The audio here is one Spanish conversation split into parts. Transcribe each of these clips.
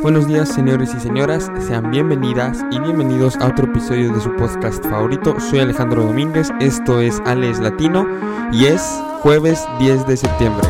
Buenos días señores y señoras, sean bienvenidas y bienvenidos a otro episodio de su podcast favorito. Soy Alejandro Domínguez, esto es Ales Latino y es jueves 10 de septiembre.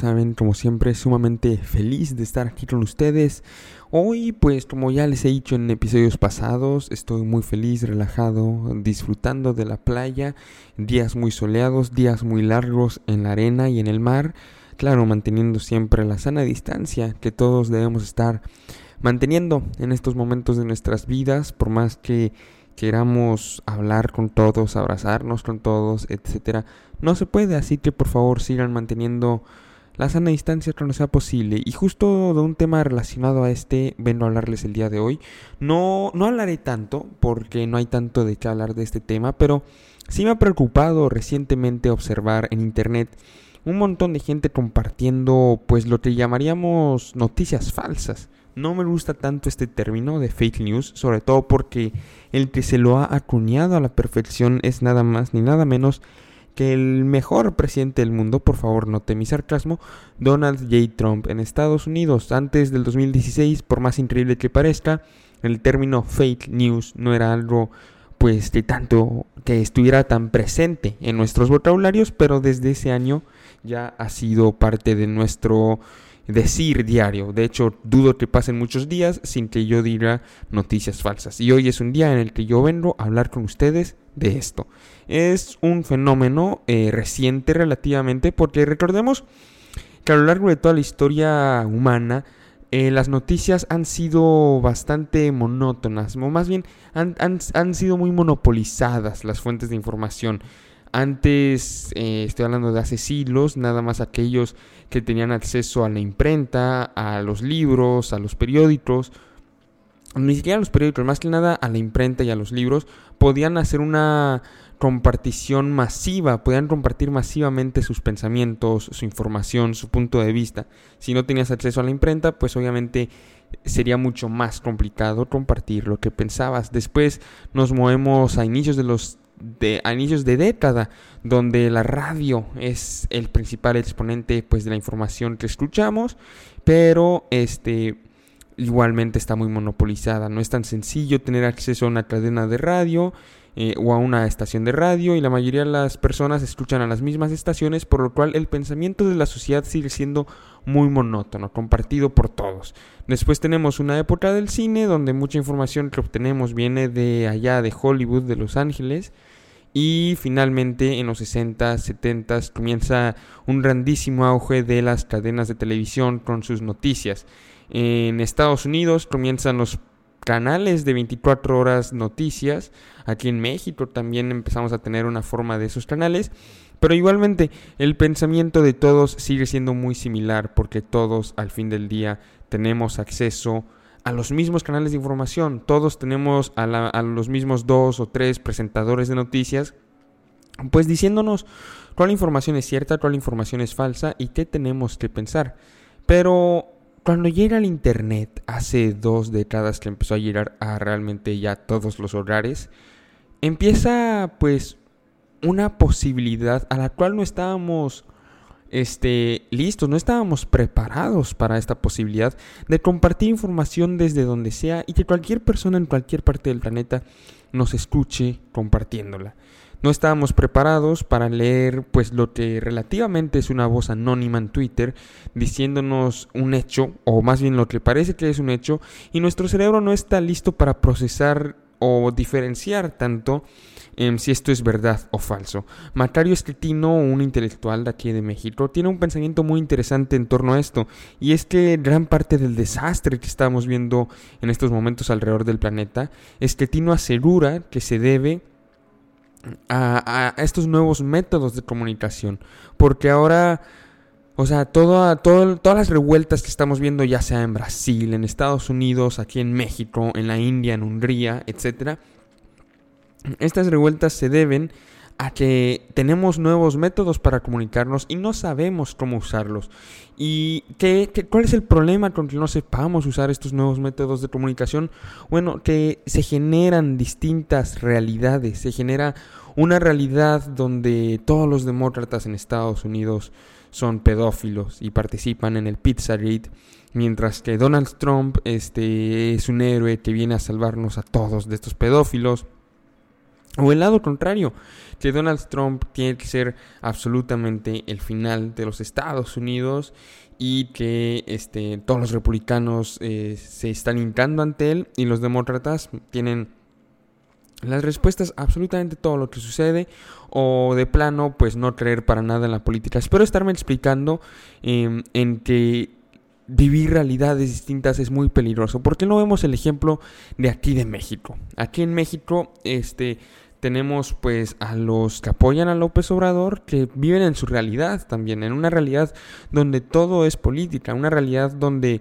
Saben, como siempre, sumamente feliz de estar aquí con ustedes. Hoy, pues, como ya les he dicho en episodios pasados, estoy muy feliz, relajado, disfrutando de la playa, días muy soleados, días muy largos en la arena y en el mar. Claro, manteniendo siempre la sana distancia que todos debemos estar manteniendo en estos momentos de nuestras vidas, por más que queramos hablar con todos, abrazarnos con todos, etcétera, no se puede, así que por favor sigan manteniendo la sana distancia cuando sea posible. Y justo de un tema relacionado a este vengo a hablarles el día de hoy. No, no hablaré tanto, porque no hay tanto de qué hablar de este tema, pero sí me ha preocupado recientemente observar en internet un montón de gente compartiendo pues lo que llamaríamos noticias falsas. No me gusta tanto este término de fake news, sobre todo porque el que se lo ha acuñado a la perfección es nada más ni nada menos que el mejor presidente del mundo, por favor note mi sarcasmo, Donald J. Trump en Estados Unidos. Antes del 2016, por más increíble que parezca, el término fake news no era algo pues de tanto que estuviera tan presente en nuestros vocabularios, pero desde ese año ya ha sido parte de nuestro decir diario. De hecho, dudo que pasen muchos días sin que yo diga noticias falsas. Y hoy es un día en el que yo vengo a hablar con ustedes de esto. Es un fenómeno eh, reciente relativamente porque recordemos que a lo largo de toda la historia humana eh, las noticias han sido bastante monótonas, o más bien han, han sido muy monopolizadas las fuentes de información. Antes, eh, estoy hablando de hace siglos, nada más aquellos que tenían acceso a la imprenta, a los libros, a los periódicos, ni siquiera a los periódicos, más que nada a la imprenta y a los libros, podían hacer una compartición masiva, podían compartir masivamente sus pensamientos, su información, su punto de vista. Si no tenías acceso a la imprenta, pues obviamente sería mucho más complicado compartir lo que pensabas. Después nos movemos a inicios de los de a inicios de década, donde la radio es el principal exponente pues de la información que escuchamos, pero este igualmente está muy monopolizada, no es tan sencillo tener acceso a una cadena de radio eh, o a una estación de radio y la mayoría de las personas escuchan a las mismas estaciones, por lo cual el pensamiento de la sociedad sigue siendo muy monótono, compartido por todos. Después tenemos una época del cine donde mucha información que obtenemos viene de allá de Hollywood, de Los Ángeles, y finalmente en los 60, 70 comienza un grandísimo auge de las cadenas de televisión con sus noticias. En Estados Unidos comienzan los canales de 24 horas noticias. Aquí en México también empezamos a tener una forma de esos canales. Pero igualmente el pensamiento de todos sigue siendo muy similar porque todos al fin del día tenemos acceso a los mismos canales de información. Todos tenemos a, los mismos dos o tres presentadores de noticias, pues diciéndonos cuál información es cierta, cuál información es falsa y qué tenemos que pensar. Pero cuando llega el Internet, hace dos décadas que empezó a llegar a realmente ya todos los hogares, empieza pues una posibilidad a la cual no estábamos este, listos, no estábamos preparados para esta posibilidad de compartir información desde donde sea y que cualquier persona en cualquier parte del planeta nos escuche compartiéndola. No estábamos preparados para leer pues lo que relativamente es una voz anónima en Twitter diciéndonos un hecho o más bien lo que parece que es un hecho y nuestro cerebro no está listo para procesar o diferenciar tanto Em, si esto es verdad o falso. Macario Escritino, un intelectual de aquí de México, tiene un pensamiento muy interesante en torno a esto, y es que gran parte del desastre que estamos viendo en estos momentos alrededor del planeta, Escritino asegura que se debe a, estos nuevos métodos de comunicación, porque ahora... O sea, todo, todas las revueltas que estamos viendo, ya sea en Brasil, en Estados Unidos, aquí en México, en la India, en Hungría, etcétera, estas revueltas se deben a que tenemos nuevos métodos para comunicarnos y no sabemos cómo usarlos. ¿Y qué, cuál es el problema con que no sepamos usar estos nuevos métodos de comunicación? Bueno, que se generan distintas realidades, se genera una realidad donde todos los demócratas en Estados Unidos son pedófilos y participan en el Pizzagate, mientras que Donald Trump este, es un héroe que viene a salvarnos a todos de estos pedófilos. O el lado contrario, que Donald Trump tiene que ser absolutamente el final de los Estados Unidos y que este, todos los republicanos eh, se están hincando ante él y los demócratas tienen las respuestas a absolutamente todo lo que sucede o de plano pues no creer para nada en la política. Espero estarme explicando em, en que vivir realidades distintas es muy peligroso. porque no vemos el ejemplo de aquí de México? Aquí en México este tenemos pues a los que apoyan a López Obrador que viven en su realidad también, en una realidad donde todo es política, una realidad donde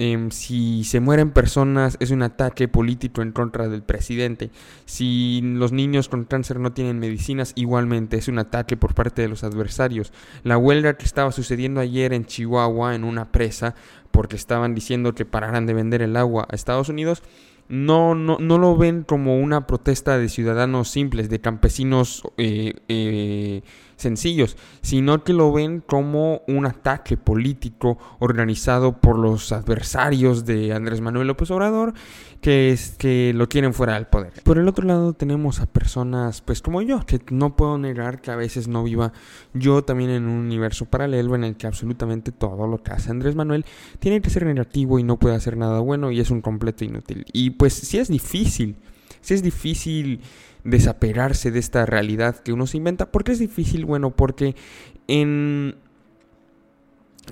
Em, si se mueren personas es un ataque político en contra del presidente. Si los niños con cáncer no tienen medicinas, igualmente es un ataque por parte de los adversarios. La huelga que estaba sucediendo ayer en Chihuahua, en una presa, porque estaban diciendo que pararan de vender el agua a Estados Unidos, no, no, no lo ven como una protesta de ciudadanos simples, de campesinos eh, eh, sencillos, sino que lo ven como un ataque político organizado por los adversarios de Andrés Manuel López Obrador, que, es, que lo quieren fuera del poder. Por el otro lado tenemos a personas pues como yo, que no puedo negar que a veces no viva yo también en un universo paralelo en el que absolutamente todo lo que hace Andrés Manuel tiene que ser negativo y no puede hacer nada bueno y es un completo inútil. Y pues sí es difícil, sí es difícil desapegarse de esta realidad que uno se inventa. ¿Por qué es difícil? Bueno, porque en,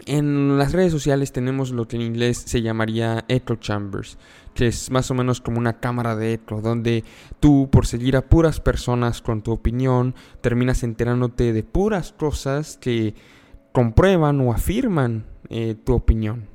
en las redes sociales tenemos lo que en inglés se llamaría echo chambers, que es más o menos como una cámara de eco, donde tú, por seguir a puras personas con tu opinión, terminas enterándote de puras cosas que comprueban o afirman eh, tu opinión.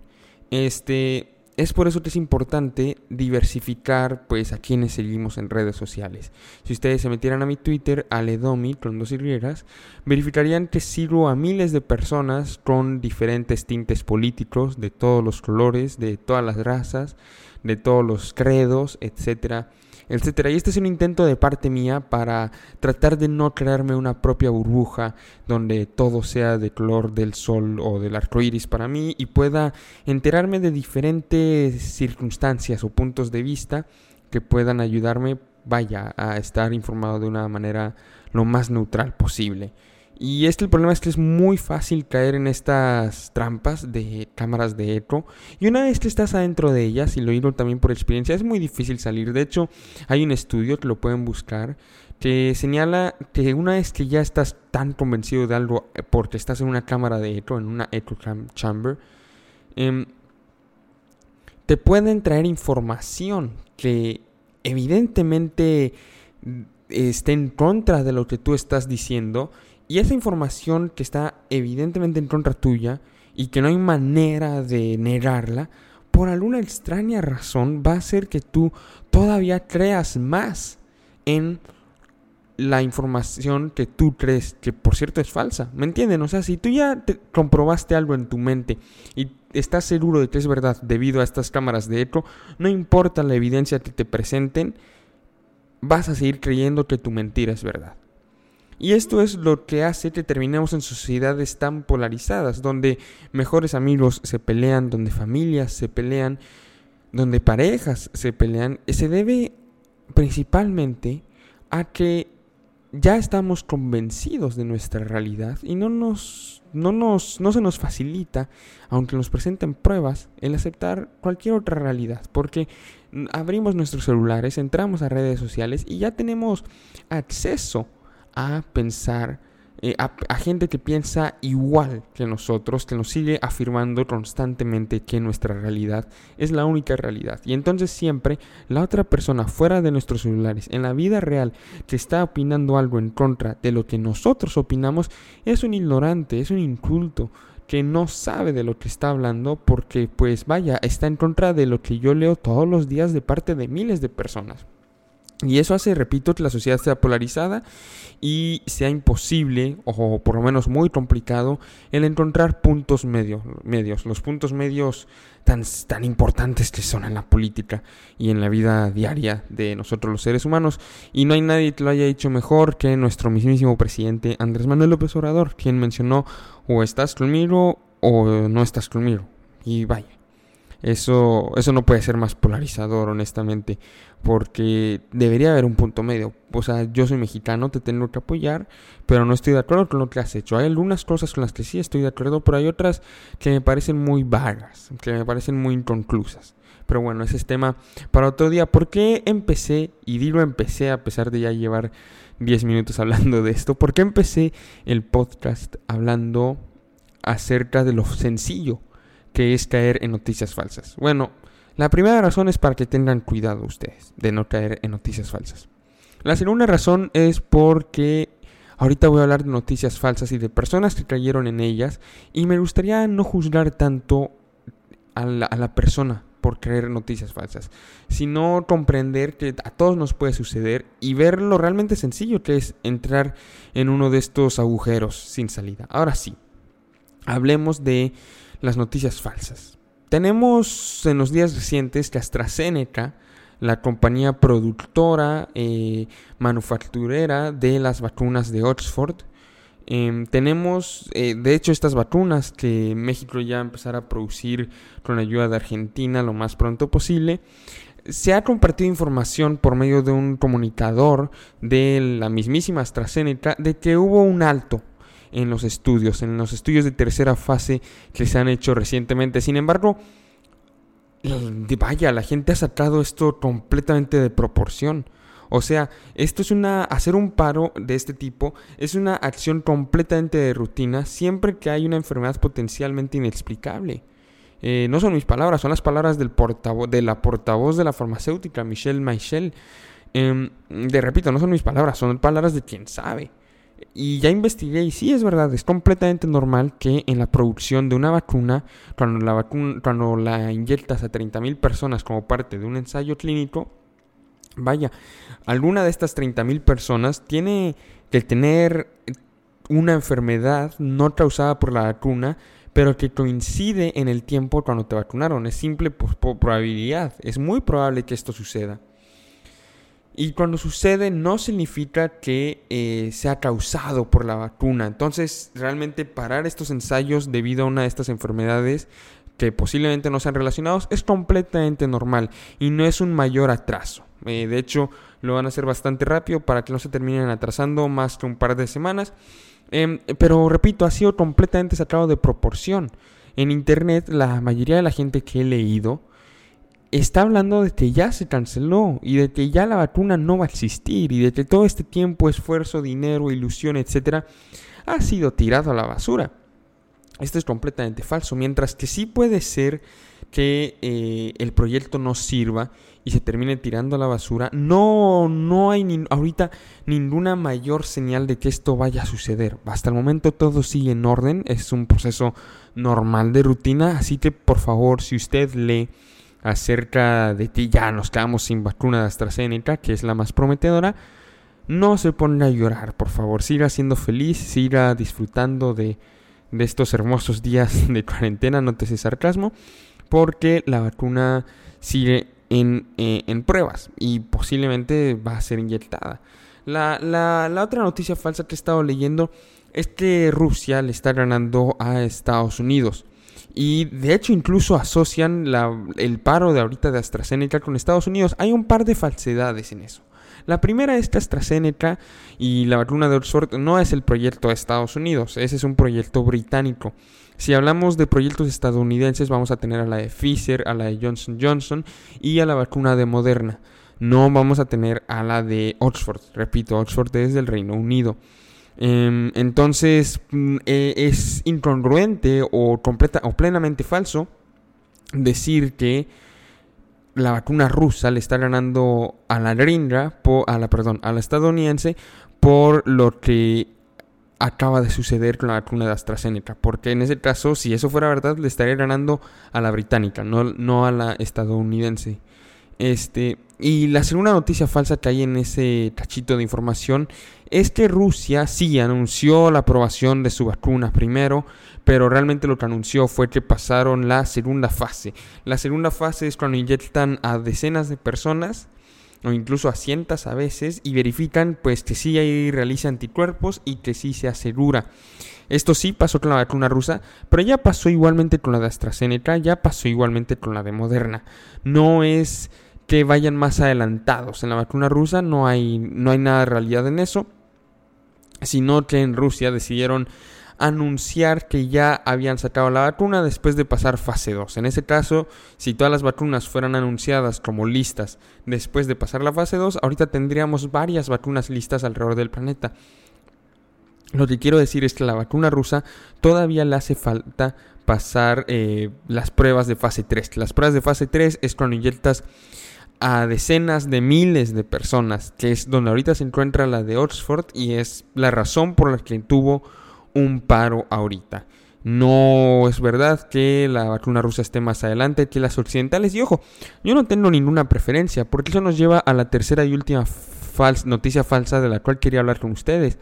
Este, es por eso que es importante diversificar pues a quienes seguimos en redes sociales. Si ustedes se metieran a mi Twitter, aledomi con dos higueras, verificarían que sigo a miles de personas con diferentes tintes políticos, de todos los colores, de todas las razas, de todos los credos, etcétera etcétera. Y este es un intento de parte mía para tratar de no crearme una propia burbuja donde todo sea de color del sol o del arco iris para mí y pueda enterarme de diferentes circunstancias o puntos de vista que puedan ayudarme, vaya, a estar informado de una manera lo más neutral posible. Y este el problema es que es muy fácil caer en estas trampas de cámaras de eco. Y una vez que estás adentro de ellas, y lo digo también por experiencia, es muy difícil salir. De hecho, hay un estudio que lo pueden buscar que señala que una vez que ya estás tan convencido de algo eh, porque estás en una cámara de eco, en una echo chamber, em, te pueden traer información que evidentemente mm, esté en contra de lo que tú estás diciendo y esa información que está evidentemente en contra tuya y que no hay manera de negarla, por alguna extraña razón va a hacer que tú todavía creas más en la información que tú crees que por cierto es falsa. ¿Me entienden? O sea, si tú ya te comprobaste algo en tu mente y estás seguro de que es verdad debido a estas cámaras de eco, no importa la evidencia que te presenten, vas a seguir creyendo que tu mentira es verdad. Y esto es lo que hace que terminemos en sociedades tan polarizadas, donde mejores amigos se pelean, donde familias se pelean, donde parejas se pelean. Se debe principalmente a que ya estamos convencidos de nuestra realidad y no nos no nos no se nos facilita aunque nos presenten pruebas el aceptar cualquier otra realidad porque abrimos nuestros celulares entramos a redes sociales y ya tenemos acceso a pensar, eh, a, gente que piensa igual que nosotros, que nos sigue afirmando constantemente que nuestra realidad es la única realidad. Y entonces siempre la otra persona fuera de nuestros celulares, en la vida real, que está opinando algo en contra de lo que nosotros opinamos, es un ignorante, es un inculto que no sabe de lo que está hablando porque pues vaya, está en contra de lo que yo leo todos los días de parte de miles de personas. Y eso hace, repito, que la sociedad sea polarizada y sea imposible, o por lo menos muy complicado, el encontrar puntos medios, los puntos medios tan, tan importantes que son en la política y en la vida diaria de nosotros los seres humanos. Y no hay nadie que lo haya dicho mejor que nuestro mismísimo presidente Andrés Manuel López Obrador, quien mencionó o estás conmigo o no estás conmigo. Y vaya. Eso, eso no puede ser más polarizador, honestamente, porque debería haber un punto medio. O sea, yo soy mexicano, te tengo que apoyar, pero no estoy de acuerdo con lo que has hecho. Hay algunas cosas con las que sí estoy de acuerdo, pero hay otras que me parecen muy vagas, que me parecen muy inconclusas. Pero bueno, ese es tema para otro día. ¿Por qué empecé, y digo empecé a pesar de ya llevar 10 minutos hablando de esto, por qué empecé el podcast hablando acerca de lo sencillo que es caer en noticias falsas. Bueno, la primera razón es para que tengan cuidado ustedes de no caer en noticias falsas. La segunda razón es porque ahorita voy a hablar de noticias falsas y de personas que cayeron en ellas y me gustaría no juzgar tanto a la, persona por creer noticias falsas, sino comprender que a todos nos puede suceder y ver lo realmente sencillo que es entrar en uno de estos agujeros sin salida. Ahora sí, hablemos de las noticias falsas. Tenemos en los días recientes que AstraZeneca, la compañía productora, eh, manufacturera de las vacunas de Oxford, em, tenemos, eh, de hecho, estas vacunas que México ya empezará a producir con la ayuda de Argentina lo más pronto posible. Se ha compartido información por medio de un comunicador de la mismísima AstraZeneca de que hubo un alto en los estudios, en los estudios de tercera fase que se han hecho recientemente. Sin embargo, vaya, la gente ha sacado esto completamente de proporción. O sea, esto es una hacer un paro de este tipo es una acción completamente de rutina siempre que hay una enfermedad potencialmente inexplicable. Eh, no son mis palabras, son las palabras del de la portavoz de la farmacéutica, Michelle Michel. Em, de repito, no son mis palabras, son palabras de quien sabe. Y ya investigué y sí es verdad, es completamente normal que en la producción de una vacuna, cuando la, vacuna, cuando la inyectas a 30.000 personas como parte de un ensayo clínico, vaya, alguna de estas 30.000 personas tiene que tener una enfermedad no causada por la vacuna, pero que coincide en el tiempo cuando te vacunaron. Es simple por probabilidad. Es muy probable que esto suceda. Y cuando sucede no significa que eh, sea causado por la vacuna. Entonces, realmente parar estos ensayos debido a una de estas enfermedades que posiblemente no sean relacionados es completamente normal y no es un mayor atraso. Eh, de hecho, lo van a hacer bastante rápido para que no se terminen atrasando más que un par de semanas. Em, pero repito, ha sido completamente sacado de proporción. En Internet, la mayoría de la gente que he leído está hablando de que ya se canceló y de que ya la vacuna no va a existir y de que todo este tiempo, esfuerzo, dinero, ilusión, etcétera, ha sido tirado a la basura. Esto es completamente falso, mientras que sí puede ser que eh, el proyecto no sirva y se termine tirando a la basura, no, no hay ahorita ninguna mayor señal de que esto vaya a suceder. Hasta el momento todo sigue en orden, es un proceso normal de rutina, así que por favor, si usted lee acerca de que ya nos quedamos sin vacuna de AstraZeneca, que es la más prometedora, no se ponga a llorar, por favor. Siga siendo feliz, siga disfrutando de, de estos hermosos días de cuarentena, no te sé sarcasmo, porque la vacuna sigue en, eh, en, pruebas y posiblemente va a ser inyectada. La, la, la otra noticia falsa que he estado leyendo es que Rusia le está ganando a Estados Unidos. Y de hecho incluso asocian el paro de ahorita de AstraZeneca con Estados Unidos. Hay un par de falsedades en eso. La primera es que AstraZeneca y la vacuna de Oxford no es el proyecto de Estados Unidos, ese es un proyecto británico. Si hablamos de proyectos estadounidenses, vamos a tener a la de Pfizer, a la de Johnson Johnson y a la vacuna de Moderna. No vamos a tener a la de Oxford. Repito, Oxford es del Reino Unido. Em, entonces mm, e, es incongruente o, completa, o plenamente falso decir que la vacuna rusa le está ganando a la gringa, a la, perdón, a la estadounidense por lo que acaba de suceder con la vacuna de AstraZeneca. Porque en ese caso, si eso fuera verdad, le estaría ganando a la británica, no, no a la estadounidense. Este, y la segunda noticia falsa que hay en ese tachito de información es que Rusia sí anunció la aprobación de su vacuna primero, pero realmente lo que anunció fue que pasaron la segunda fase. La segunda fase es cuando inyectan a decenas de personas o incluso a cientos a veces y verifican pues que sí ahí realiza anticuerpos y que sí se asegura. Esto sí pasó con la vacuna rusa, pero ya pasó igualmente con la de AstraZeneca, ya pasó igualmente con la de Moderna. No es que vayan más adelantados. En la vacuna rusa no hay, no hay nada de realidad en eso, sino que en Rusia decidieron anunciar que ya habían sacado la vacuna después de pasar fase 2. En ese caso, si todas las vacunas fueran anunciadas como listas después de pasar la fase 2, ahorita tendríamos varias vacunas listas alrededor del planeta. Lo que quiero decir es que la vacuna rusa todavía le hace falta pasar eh, las pruebas de fase 3. Las pruebas de fase 3 es cuando inyectas a decenas de miles de personas, que es donde ahorita se encuentra la de Oxford y es la razón por la que tuvo un paro ahorita. No es verdad que la vacuna rusa esté más adelante que las occidentales. Y ojo, yo no tengo ninguna preferencia, porque eso nos lleva a la tercera y última noticia falsa de la cual quería hablar con ustedes.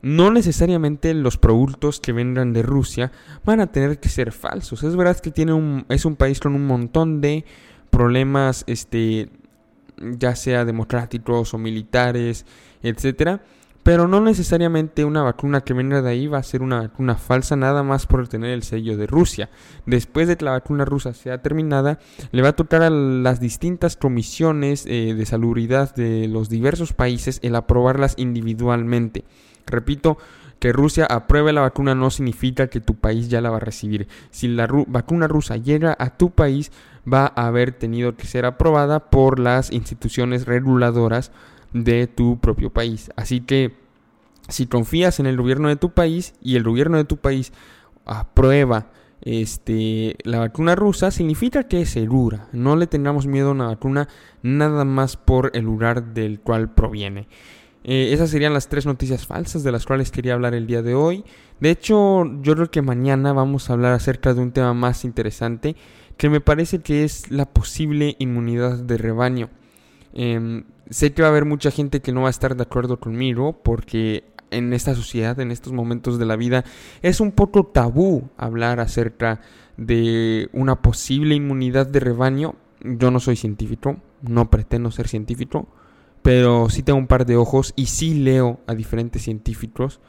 No necesariamente los productos que vengan de Rusia van a tener que ser falsos. Es verdad que tiene un, es un país con un montón de problemas, este, ya sea democráticos o militares, etcétera. Pero no necesariamente una vacuna que venga de ahí va a ser una vacuna falsa nada más por tener el sello de Rusia. Después de que la vacuna rusa sea terminada, le va a tocar a las distintas comisiones eh, de salubridad de los diversos países el aprobarlas individualmente. Repito, que Rusia apruebe la vacuna no significa que tu país ya la va a recibir. Si la vacuna rusa llega a tu país, va a haber tenido que ser aprobada por las instituciones reguladoras de tu propio país. Así que si confías en el gobierno de tu país y el gobierno de tu país aprueba este, la vacuna rusa, significa que es segura. No le tengamos miedo a una vacuna nada más por el lugar del cual proviene. Eh, esas serían las tres noticias falsas de las cuales quería hablar el día de hoy. De hecho, yo creo que mañana vamos a hablar acerca de un tema más interesante que me parece que es la posible inmunidad de rebaño. Em, sé que va a haber mucha gente que no va a estar de acuerdo conmigo porque en esta sociedad, en estos momentos de la vida, es un poco tabú hablar acerca de una posible inmunidad de rebaño. Yo no soy científico, no pretendo ser científico, pero sí tengo un par de ojos y sí leo a diferentes científicos.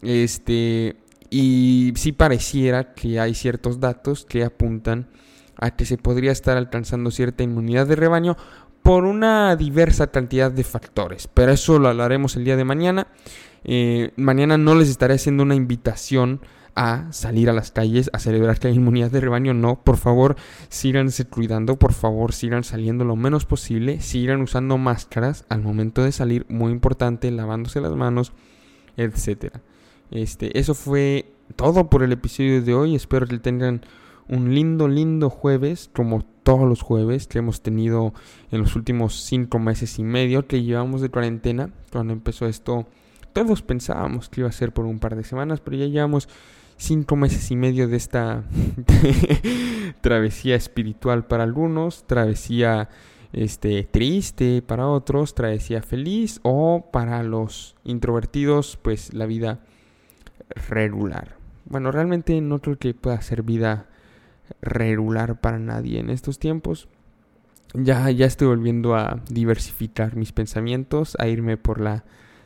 Este, y sí pareciera que hay ciertos datos que apuntan a que se podría estar alcanzando cierta inmunidad de rebaño por una diversa cantidad de factores. Pero eso lo hablaremos el día de mañana. Eh, mañana no les estaré haciendo una invitación a salir a las calles a celebrar que hay inmunidad de rebaño. No, por favor, síganse cuidando, por favor, sigan saliendo lo menos posible, sigan usando máscaras al momento de salir, muy importante, lavándose las manos, etcétera. Este, eso fue todo por el episodio de hoy. Espero que tengan un lindo, lindo jueves, como todos los jueves que hemos tenido en los últimos cinco meses y medio que llevamos de cuarentena. Cuando empezó esto, todos pensábamos que iba a ser por un par de semanas, pero ya llevamos cinco meses y medio de esta travesía espiritual para algunos, travesía este triste para otros, travesía feliz o para los introvertidos, pues la vida regular. Bueno, realmente no creo que pueda ser vida regular para nadie en estos tiempos. Ya, ya estoy volviendo a diversificar mis pensamientos, a irme por la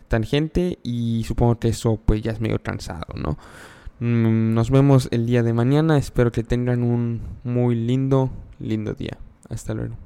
tangente y supongo que eso pues ya es medio cansado, ¿no? Mm, nos vemos el día de mañana, espero que tengan un muy lindo, lindo día. Hasta luego.